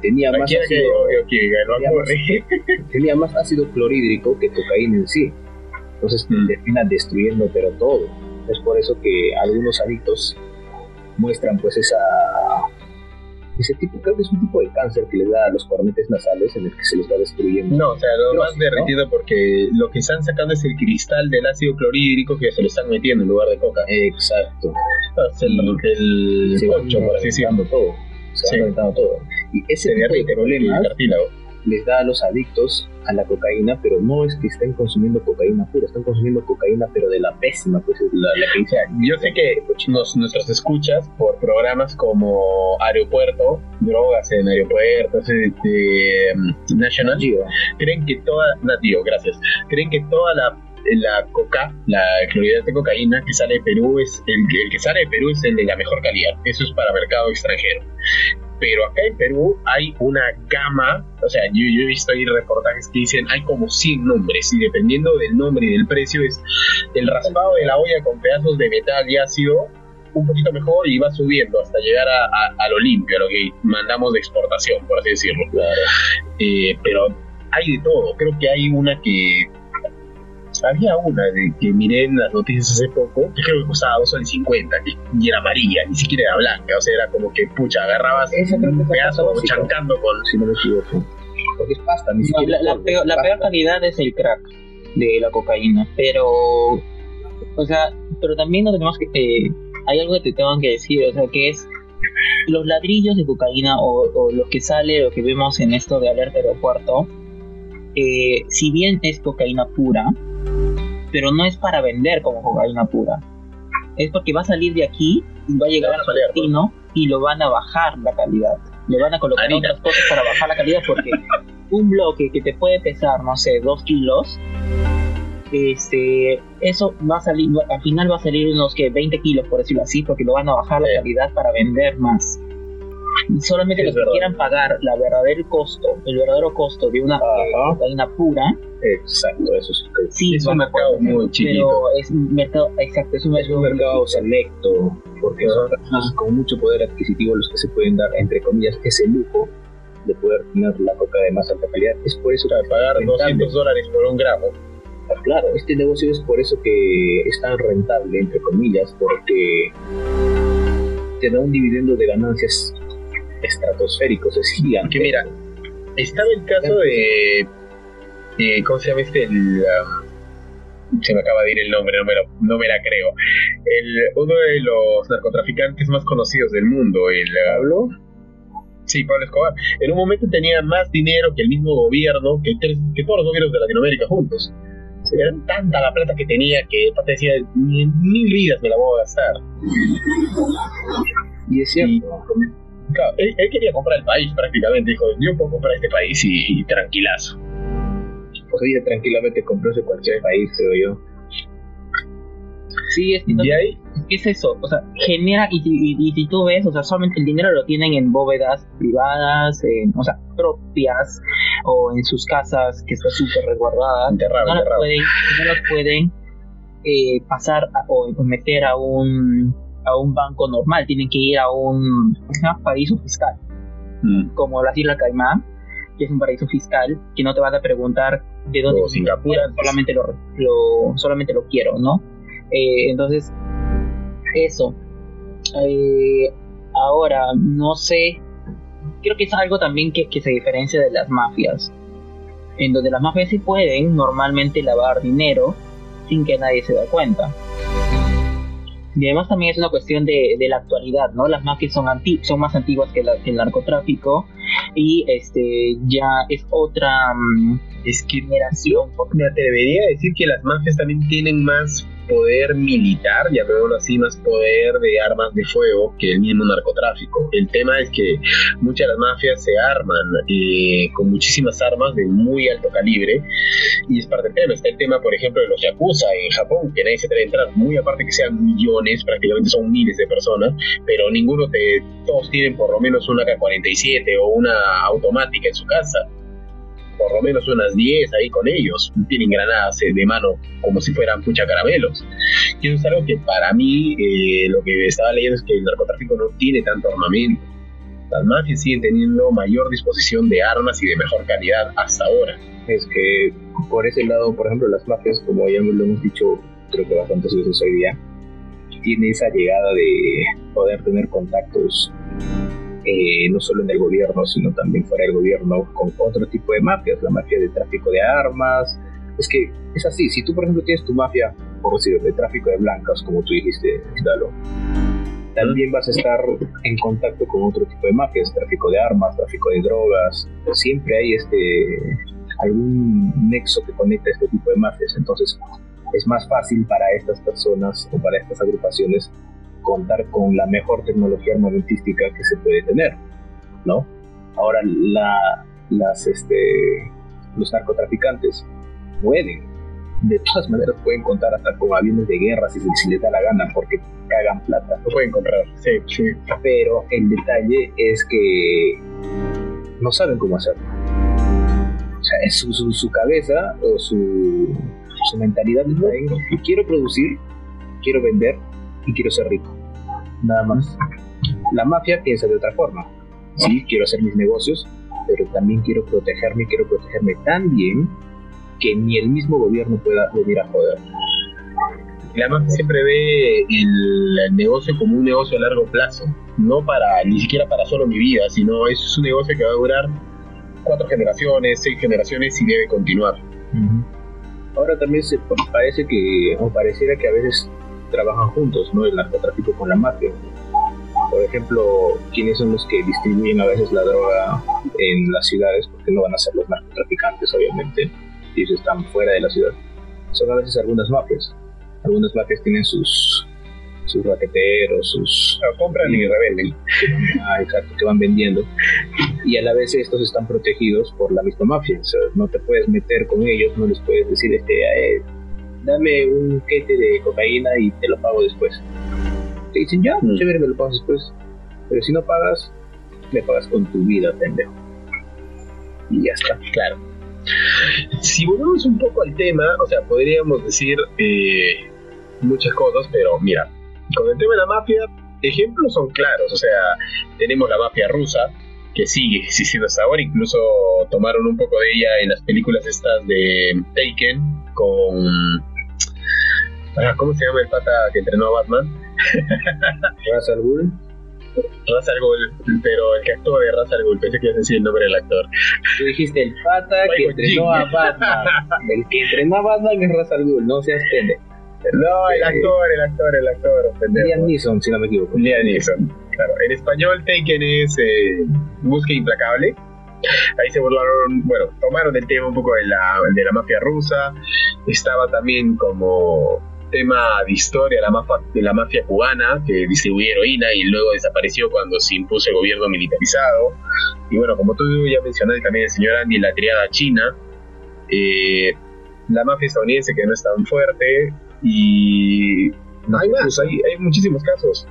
tenía más, ácido, *laughs* tenía más ácido clorhídrico que cocaína en sí. Entonces mm. termina destruyendo pero todo. Es por eso que algunos adictos muestran pues esa ese tipo, creo que es un tipo de cáncer que les da a los cornetes nasales en el que se les va destruyendo. No, o sea, lo más derretido porque lo que están sacando es el cristal del ácido clorhídrico que se le están metiendo en lugar de coca. Exacto. Es el, el se por así decirlo. todo. Se va sí. todo. Y ese tipo de problemas les da a los adictos a la cocaína, pero no es que estén consumiendo cocaína pura, están consumiendo cocaína, pero de la pésima, pues la, la que dice. Yo sé que nos, nuestros escuchas por programas como Aeropuerto, Drogas en Aeropuerto, este, National, creen que toda, Nativo, gracias, creen que toda la la coca, la cloridad de cocaína que sale de Perú es el, el, que sale de Perú es el de la mejor calidad. Eso es para mercado extranjero pero acá en Perú hay una gama, o sea, yo, he visto ahí reportajes que dicen hay como 100 nombres y dependiendo del nombre y del precio es el raspado de la olla con pedazos de metal y ácido un poquito mejor y va subiendo hasta llegar a, lo limpio, a lo que mandamos de exportación, por así decirlo. Eh, pero hay de todo, creo que hay una que había una de que miré en las noticias hace poco, que creo que costaba 2 soles 50, y era amarilla, ni siquiera era blanca, o sea, era como que, pucha, agarrabas un pedazo como chancando con... Si no me equivoco. Porque es pasta, ni siquiera La, peor, la peor calidad es el crack de la cocaína, pero... O sea, pero también no tenemos que... Eh, hay algo que te tengo que decir, o sea, que es los ladrillos de cocaína o, o, lo que sale, lo que vemos en esto de alerta aeropuerto, eh, si bien es cocaína pura, pero no es para vender como cocaína pura. Es porque va a salir de aquí y va a llegar a su destino y lo van a bajar la calidad. Le van a colocar otras cosas para bajar la calidad porque *laughs* un bloque que te puede pesar, no sé, dos kilos, este, eso va a salir, al final va a salir unos que 20 kilos, por decirlo así, porque lo van a bajar la calidad para vender más solamente los que quieran pagar la verdadero costo, el verdadero costo de una cocaína pura. Exacto, eso sí. es un mercado muy chiquito. Pero es un mercado, exacto, es un, mercado selecto, porque son personas con mucho poder adquisitivo los que se pueden dar, entre comillas, ese lujo de poder tener la coca de más alta calidad. Es por eso que pagar 200 dólares por un gramo. Ah, claro, este negocio es por eso que es tan rentable, entre comillas, porque te da un dividendo de ganancias estratosféricos, es gigante. Que mira, estaba el caso de. Eh, ¿Cómo se llama este? El, um, se me acaba de ir el nombre, no me, no me la creo. El, uno de los narcotraficantes más conocidos del mundo, el. Uh, ¿Pablo? Sí, Pablo Escobar. En un momento tenía más dinero que el mismo gobierno, que, que todos los gobiernos de Latinoamérica juntos. Era tanta la plata que tenía que te decía, mil vidas me la voy a gastar. Y es cierto él, quería comprar el país prácticamente, dijo, yo puedo comprar este país y, tranquilazo. Podría tranquilamente comprarse cualquier país, creo yo. Sí, es, ¿Y ahí? es eso, o sea, genera, y, si tú ves, o sea, solamente el dinero lo tienen en bóvedas privadas, o sea, propias, o en sus casas que está súper resguardada, no, Las pueden, no las pueden eh, pasar o meter a un a un banco normal, tienen que ir a un paraíso fiscal, mm. como las Islas Caimán, que es un paraíso fiscal, que no te van a preguntar de dónde Singapur, solamente lo, solamente lo quiero, ¿no? Eh, entonces, eso. Eh, ahora, no sé, creo que es algo también que, que se diferencia de las mafias, en donde las mafias sí pueden normalmente lavar dinero sin que nadie se dé cuenta. Y además también es una cuestión de, de la actualidad, ¿no? Las mafias son, anti son más antiguas que, el narcotráfico y este ya es otra que generación. Me atrevería a decir que las mafias también tienen más poder militar, llamémoslo así, más poder de armas de fuego que el mismo narcotráfico. El tema es que muchas de las mafias se arman eh, con muchísimas armas de muy alto calibre y es parte del tema. Está el tema, por ejemplo, de los yakuza en Japón, que nadie se atreve a entrar, muy aparte que sean millones, prácticamente son miles de personas, pero ninguno de todos tienen por lo menos una K-47 o una automática en su casa por lo menos unas 10 ahí con ellos. Tienen granadas eh, de mano como si fueran pucha caramelos. Y eso es algo que para mí, eh, lo que estaba leyendo es que el narcotráfico no tiene tanto armamento. las mafias siguen teniendo mayor disposición de armas y de mejor calidad hasta ahora. Es que por ese lado, por ejemplo, las mafias, como ya lo hemos dicho creo que bastantes veces hoy día, tiene esa llegada de poder tener contactos eh, no solo en el gobierno, sino también fuera del gobierno, con otro tipo de mafias, la mafia de tráfico de armas. Es que es así, si tú por ejemplo tienes tu mafia, por decir, de tráfico de blancas, como tú dijiste, Dalo, también vas a estar en contacto con otro tipo de mafias, tráfico de armas, tráfico de drogas, siempre hay este algún nexo que conecta este tipo de mafias, entonces es más fácil para estas personas o para estas agrupaciones contar con la mejor tecnología armamentística que se puede tener, ¿no? Ahora la, las este los narcotraficantes pueden de todas maneras pueden contar hasta con aviones de guerra si, si les da la gana porque cagan plata. Lo pueden comprar, sí, sí. Pero el detalle es que no saben cómo hacerlo. O sea, es su, su, cabeza o su, su mentalidad es quiero producir, quiero vender y quiero ser rico. Nada más. La mafia piensa de otra forma. Sí, quiero hacer mis negocios, pero también quiero protegerme, quiero protegerme tan bien que ni el mismo gobierno pueda venir a joder. La mafia siempre ve el, negocio como un negocio a largo plazo, no para ni siquiera para solo mi vida, sino es un negocio que va a durar cuatro generaciones, seis generaciones y debe continuar. Ahora también se parece que, o pareciera que a veces trabajan juntos, ¿no? El narcotráfico con la mafia. Por ejemplo, ¿quiénes son los que distribuyen a veces la droga en las ciudades? Porque no van a ser los narcotraficantes, obviamente y están fuera de la ciudad, son a veces algunas mafias. Algunas mafias tienen sus sus raqueteros, sus... compran y revenden. *laughs* Ah, exacto, que van vendiendo. Y a la vez estos están protegidos por la misma mafia. O sea, no te puedes meter con ellos, no les puedes decir, este, eh, dame un quete de cocaína y te lo pago después. Te dicen, ya, mm. chévere, me lo pagas después. Pero si no pagas, me pagas con tu vida, pendejo. Y ya está. Claro. Si volvemos un poco al tema, o sea, podríamos decir eh, muchas cosas, pero mira, con el tema de la mafia, ejemplos son claros, o sea, tenemos la mafia rusa, que sigue existiendo hasta ahora, incluso tomaron un poco de ella en las películas estas de Taken, con... ¿Cómo se llama el pata que entrenó a Batman? *laughs* Ra's al Ghul. Ra's al pero el que actúa de Ra's al Ghul, pensé que ibas a decir el nombre del actor. Tú dijiste el pata que entrenó a Batman. *laughs* el que entrenó a Batman es Ra's al Ghul, no seas pende. No, el actor, el actor, el actor. Liam Neeson, si no me equivoco. Liam Neeson, claro. En español, Taken es eh, Busca Implacable. Ahí se burlaron, bueno, tomaron el tema un poco de la, de la mafia rusa. Estaba también como tema de historia la mafia, de la mafia cubana que distribuía heroína y luego desapareció cuando se impuso el gobierno militarizado. Y bueno, como tú ya mencionaste también el señor Andy, la triada china, eh, la mafia estadounidense que no es tan fuerte y hay más, hay, hay, muchísimos casos.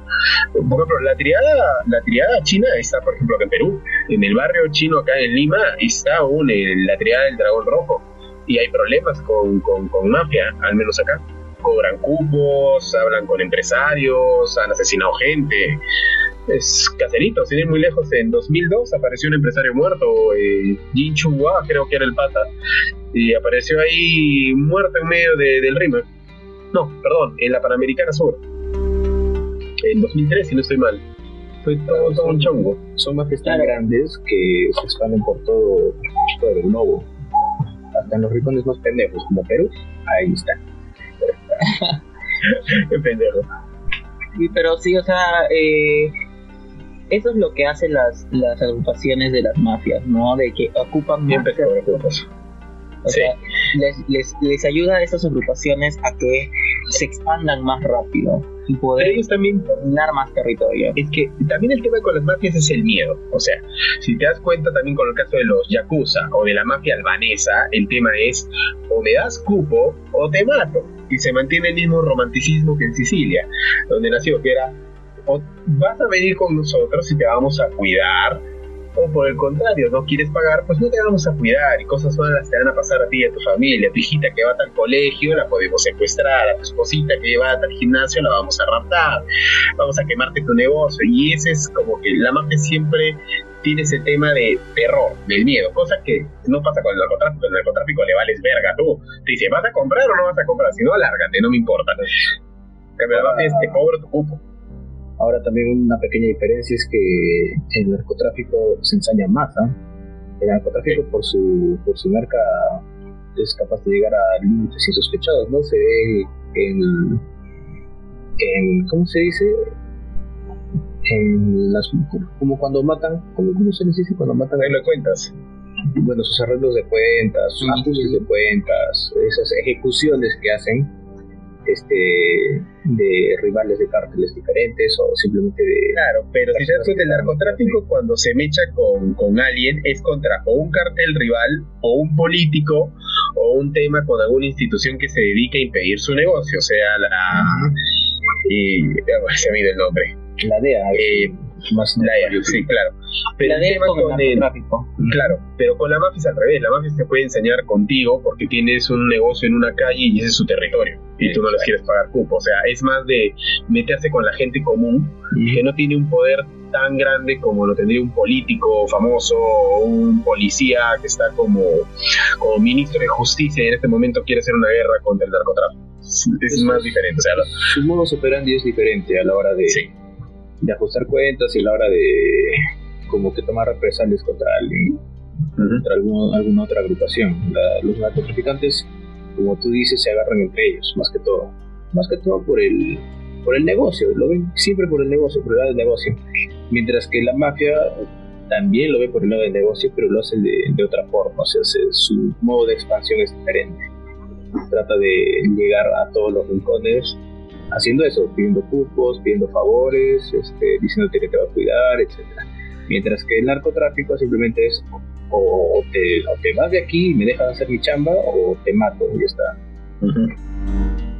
Por ejemplo, la triada, la triada china está, por ejemplo, acá en Perú. En el barrio chino acá en Lima está aún la triada del dragón rojo. Y hay problemas con, con, con mafia, al menos acá cobran cupos, hablan con empresarios, han asesinado gente. Es caserito, sin ir muy lejos, en 2002 apareció un empresario muerto, eh, Jin Chua, creo que era el pata, y apareció ahí muerto en medio del Rima. No, perdón, en la Panamericana Sur. En 2003, si no estoy mal. Fue todo, un chongo. Son más tan grandes que se expanden por todo, todo el globo. Hasta en los rincones más pendejos, como Perú, ahí están. *laughs* pendejo. pero sí, o sea, eh, eso es lo que hacen las, las agrupaciones de las mafias, ¿no? De que ocupan más o sea, les, les, les, ayuda a esas agrupaciones a que se expandan más rápido y poder ellos también dominar más territorio. Es que también el tema con las mafias es el miedo. O sea, si te das cuenta también con el caso de los yakuza o de la mafia albanesa, el tema es o me das cupo o te mato. Y se mantiene el mismo romanticismo que en Sicilia, donde nació, que era vas a venir con nosotros y te vamos a cuidar O por el contrario, no quieres pagar, pues no te vamos a cuidar y cosas malas te van a pasar a ti y a tu familia. A tu hijita que va al colegio la podemos secuestrar, a tu esposita que va al gimnasio la vamos a raptar, vamos a quemarte tu negocio. Y ese es como que la mafia siempre tiene ese tema de terror, del miedo, cosa que no pasa con el narcotráfico. El narcotráfico le vales verga tú. Te dice, ¿vas a comprar o no vas a comprar? Si no, lárgate, no me importa. Que la mafia es, te cobro tu cupo. Ahora también una pequeña diferencia es que el narcotráfico se ensaña más. ¿ah? El narcotráfico por su por su marca es capaz de llegar a límites insospechados, ¿no? Se ve en, en ¿cómo se dice? En las como cuando matan, ¿cómo, cómo se les dice cuando matan? Ahí lo cuentas. Bueno, sus arreglos de cuentas, sus ajustes de cuentas, esas ejecuciones que hacen este, de rivales de cárteles diferentes o simplemente de... Claro, pero si sabes que el narcotráfico cuando se mecha con, con alguien es contra o un cartel rival o un político o un tema con alguna institución que se dedica a impedir su negocio, o sea, la... Y, se me el nombre. La DEA. Eh, más la DEA, sí, claro. Pero con, el narcotráfico. Claro, pero con la mafia es al revés. La mafia se puede enseñar contigo porque tienes un negocio en una calle y ese es su territorio y tú no les quieres pagar cupo. O sea, es más de meterse con la gente común que no tiene un poder tan grande como lo tendría un político famoso o un policía que está como, como ministro de justicia y en este momento quiere hacer una guerra contra el narcotráfico. Es, más diferente. O sea, su modo operandi es diferente a la hora de, de ajustar cuentas y a la hora de como que tomar represalias contra alguien, contra alguna otra agrupación. los narcotraficantes como tú dices, se agarran entre ellos, más que todo. Más que todo por el, por el negocio, lo ven siempre por el negocio, por el lado del negocio. Mientras que la mafia también lo ve por el lado del negocio, pero lo hace de, otra forma, o sea, su modo de expansión es diferente. Trata de llegar a todos los rincones haciendo eso, pidiendo cupos, pidiendo favores, este, diciéndote que te va a cuidar, etc. Mientras que el narcotráfico simplemente es o te, vas de aquí y me dejas hacer mi chamba o te mato y ya está.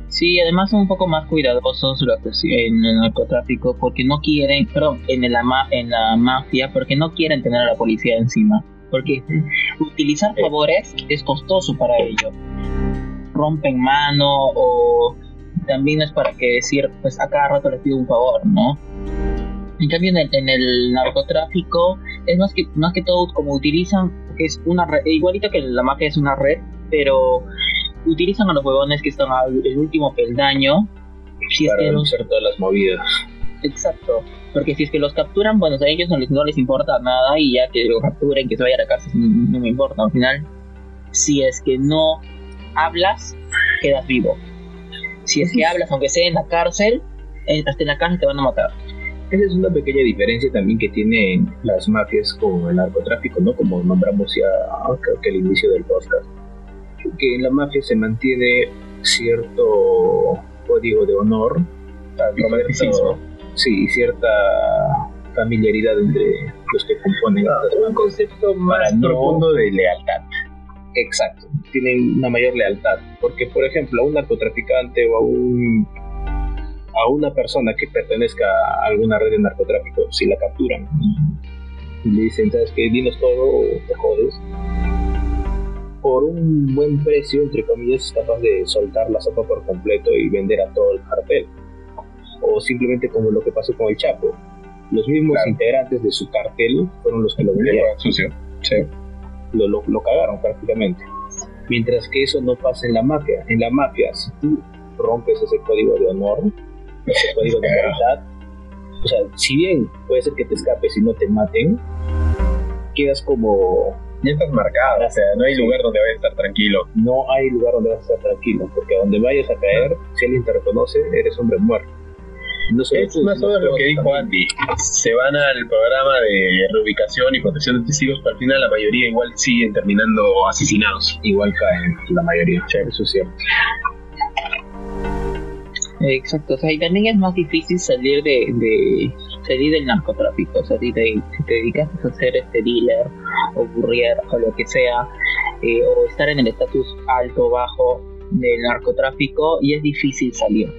Sí, además son un poco más cuidadosos en el narcotráfico porque no quieren, perdón, en, el, en la mafia porque no quieren tener a la policía encima. Porque utilizar favores es costoso para ellos. Rompen mano o también es para que decir, pues a cada rato les pido un favor, ¿no? En cambio, en el, narcotráfico es más que, más que todo como utilizan, que es una red, igualito que la mafia es una red, pero utilizan a los huevones que están al el último peldaño. Si para denunciar todas las movidas. Exacto, porque si es que los capturan, bueno, a ellos no les, no les importa nada y ya que lo capturen, que se vaya a la cárcel, no, me importa. Al final, si es que no hablas, quedas vivo. Si es que hablas, aunque sea en la cárcel, hasta en la cárcel te van a matar. Esa es una pequeña diferencia también que tienen las mafias con el narcotráfico, ¿no? Como nombramos ya creo que al inicio del podcast. Que en la mafia se mantiene cierto código de honor, cierto, sí, cierta familiaridad entre los que componen. Ah, un concepto más profundo de lealtad. Exacto, tienen una mayor lealtad, porque por ejemplo a un narcotraficante o a un a una persona que pertenezca a alguna red de narcotráfico, si la capturan y le dicen, ¿sabes qué? Dinos todo o te jodes. Por un buen precio, entre comillas, es capaz de soltar la sopa por completo y vender a todo el cartel. O simplemente como lo que pasó con el Chapo. Los mismos integrantes de su cartel fueron los que lo vendieron. Lo, lo, lo cagaron prácticamente. Mientras que eso no pasa en la mafia. En la mafia, si tú rompes ese código de honor, ese código de verdad. O sea, si bien puede ser que te escapes y no te maten, quedas como... Ya estás marcado, o sea, no hay lugar donde vayas a estar tranquilo. No hay lugar donde vas a estar tranquilo, porque a donde vayas a caer, si alguien te reconoce, eres hombre muerto. No es más o menos lo que dijo Andy. Se van al programa de reubicación y protección de testigos, pero al final la mayoría igual siguen terminando asesinados. Igual caen la mayoría, eso es cierto. Exacto, o sea, y también es más difícil salir de, salir del narcotráfico, o sea, si te, dedicas a ser este dealer o burrier o lo que sea, eh, o estar en el estatus alto o bajo del narcotráfico, y es difícil salir,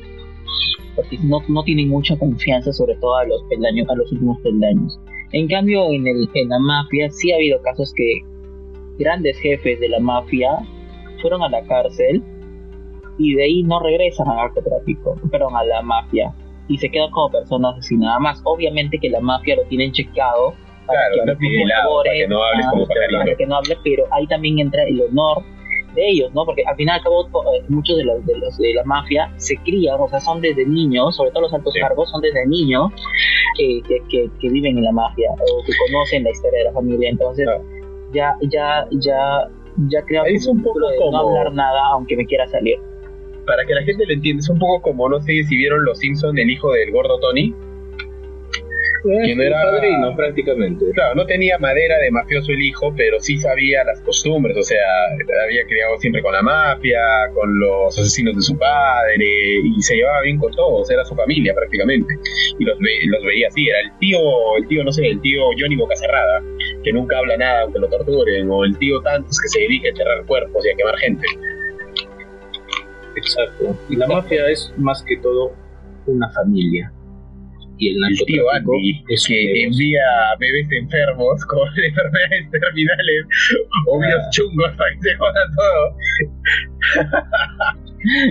porque no, no tienen mucha confianza, sobre todo a los peldaños, a los últimos peldaños. En cambio, en, el, en la mafia sí ha habido casos que grandes jefes de la mafia fueron a la cárcel y de ahí no regresan al narcotráfico, perdón, a la mafia y se quedan como personas así nada más. Obviamente que la mafia lo tienen checado para que, no para no hables como para que no hable, pero ahí también entra el honor de ellos, ¿no? Porque al final y cabo eh, muchos de los, de los de la mafia se crían, o sea, son desde niños, sobre todo los altos cargos, son desde niños que, que, que, viven en la mafia o que conocen la historia de la familia, entonces ya, ya, ya, ya creo es un poco de como... no hablar nada aunque me quiera salir. Para que la gente lo entienda, es un poco como, no sé si vieron Los Simpsons, el hijo del gordo Tony que no era padrino prácticamente. Claro, no tenía madera de mafioso el hijo, pero sí sabía las costumbres, o sea, había criado siempre con la mafia, con los asesinos de su padre, y se llevaba bien con todos, era su familia prácticamente. Y los, los veía así, era el tío, el tío, no sé, el tío Johnny Bocacerrada, que nunca habla nada aunque lo torturen, o el tío Tantos que se dedica a enterrar cuerpos y a quemar gente. Exacto. Y la mafia es más que todo una familia y el, el tío Andy es que envía bebés enfermos *laughs* con enfermedades terminales o ah. chungos *laughs* para que se jodan todo.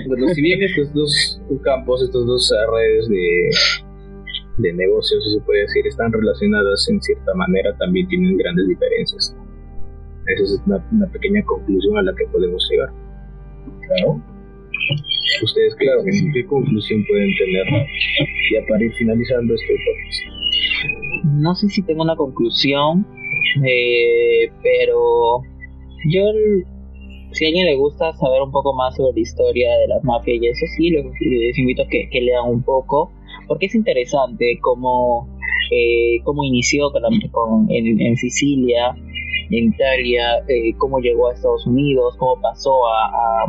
bueno, si bien estos dos campos, estos dos redes de, de negocios, si se puede decir, están relacionadas en cierta manera, también tienen grandes diferencias. Esa es una, una pequeña conclusión a la que podemos llegar. Claro. Ustedes, claro, ¿qué conclusión pueden tener ya para ir finalizando este podcast? No sé si tengo una conclusión, eh, pero yo, si a alguien le gusta saber un poco más sobre la historia de las mafias y eso, sí, les, invito a que, lean un poco, porque es interesante cómo, eh, cómo inició con, en, Sicilia, en Italia, eh, cómo llegó a Estados Unidos, cómo pasó a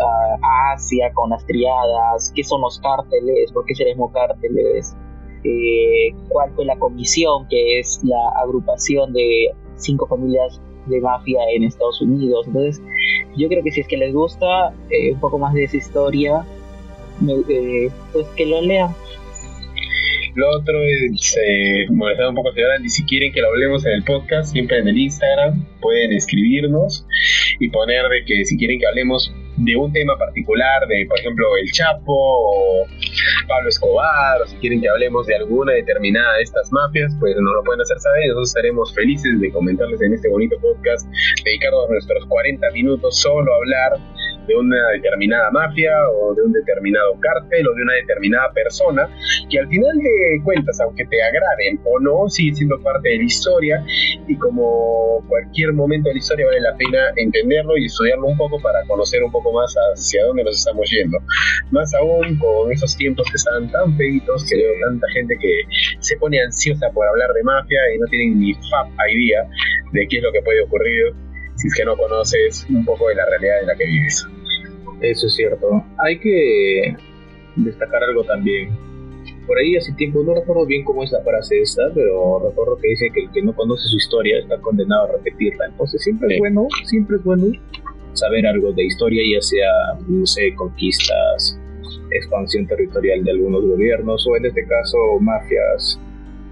a, Asia con las triadas, qué son los cárteles, por qué seremos cárteles, eh, cuál fue la comisión, que es la agrupación de cinco familias de mafia en Estados Unidos. Entonces, yo creo que si es que les gusta eh, un poco más de esa historia, pues que lo lean. Lo otro es, eh, molestar un poco a y si quieren que lo hablemos en el podcast, siempre en el Instagram, pueden escribirnos y poner de que si quieren que hablemos de un tema particular, de por ejemplo el Chapo o Pablo Escobar, o si quieren que hablemos de alguna determinada de estas mafias, pues nos lo pueden hacer saber. Nosotros estaremos felices de comentarles en este bonito podcast, dedicarnos nuestros 40 minutos solo a hablar de una determinada mafia o de un determinado cártel o de una determinada persona que al final de cuentas, aunque te agraden o no, sigue siendo parte de la historia y como cualquier momento de la historia vale la pena entenderlo y estudiarlo un poco para conocer un poco más hacia dónde nos estamos yendo. Más aún con esos tiempos que están tan feitos que veo tanta gente que se pone ansiosa por hablar de mafia y no tienen ni fab idea de qué es lo que puede ocurrir si es que no conoces un poco de la realidad en la que vives. Eso es cierto. Hay que destacar algo también. Por ahí hace tiempo, no recuerdo bien cómo es la frase esta, pero recuerdo que dice que el que no conoce su historia está condenado a repetirla. Entonces siempre es bueno, siempre es bueno saber algo de historia, ya sea, no sé, conquistas, expansión territorial de algunos gobiernos o en este caso mafias,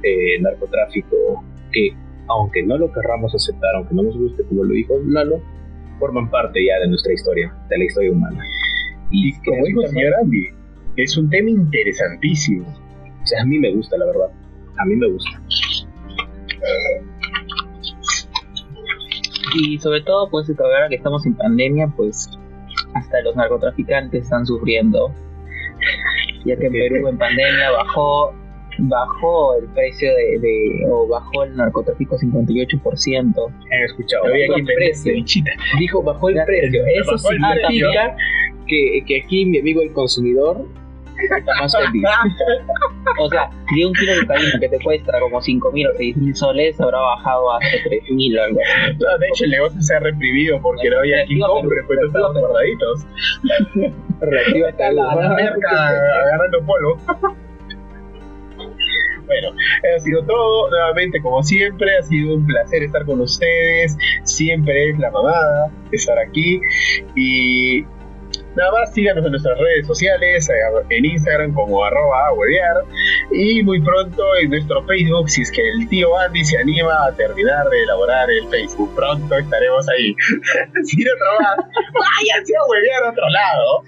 eh, narcotráfico, que aunque no lo querramos aceptar, aunque no nos guste, como lo dijo Lalo, forman parte ya de nuestra historia, de la historia humana. Y, como dijo el señor Andy, es un tema interesantísimo. O sea, a mí me gusta, la verdad. A mí me gusta. Y sobre todo, pues ahora que estamos en pandemia, pues hasta los narcotraficantes están sufriendo. Ya que en Perú en pandemia bajó bajó el precio de, o bajó el narcotráfico 58%. He escuchado. Había el precio. Dijo bajó el precio. Eso significa que, que aquí mi amigo el consumidor está más feliz. o sea, si un kilo de cocaína que te cuesta como 5 mil o 6 mil soles habrá bajado hasta 3 mil o algo así. No, de hecho el negocio se ha reprimido porque no había quien compre, pues estaban guardaditos. *laughs* Reactiva está *laughs* la, la merca agarrando polvo. Bueno, ha sido todo. Nuevamente, como siempre, ha sido un placer estar con ustedes. Siempre es la mamada estar aquí. Y Nada más síganos en nuestras redes sociales, eh, en Instagram como arroba huevear y muy pronto en nuestro Facebook si es que el tío Andy se anima a terminar de elaborar el Facebook. Pronto estaremos ahí. si no trabajas, váyanse a huevear a otro lado.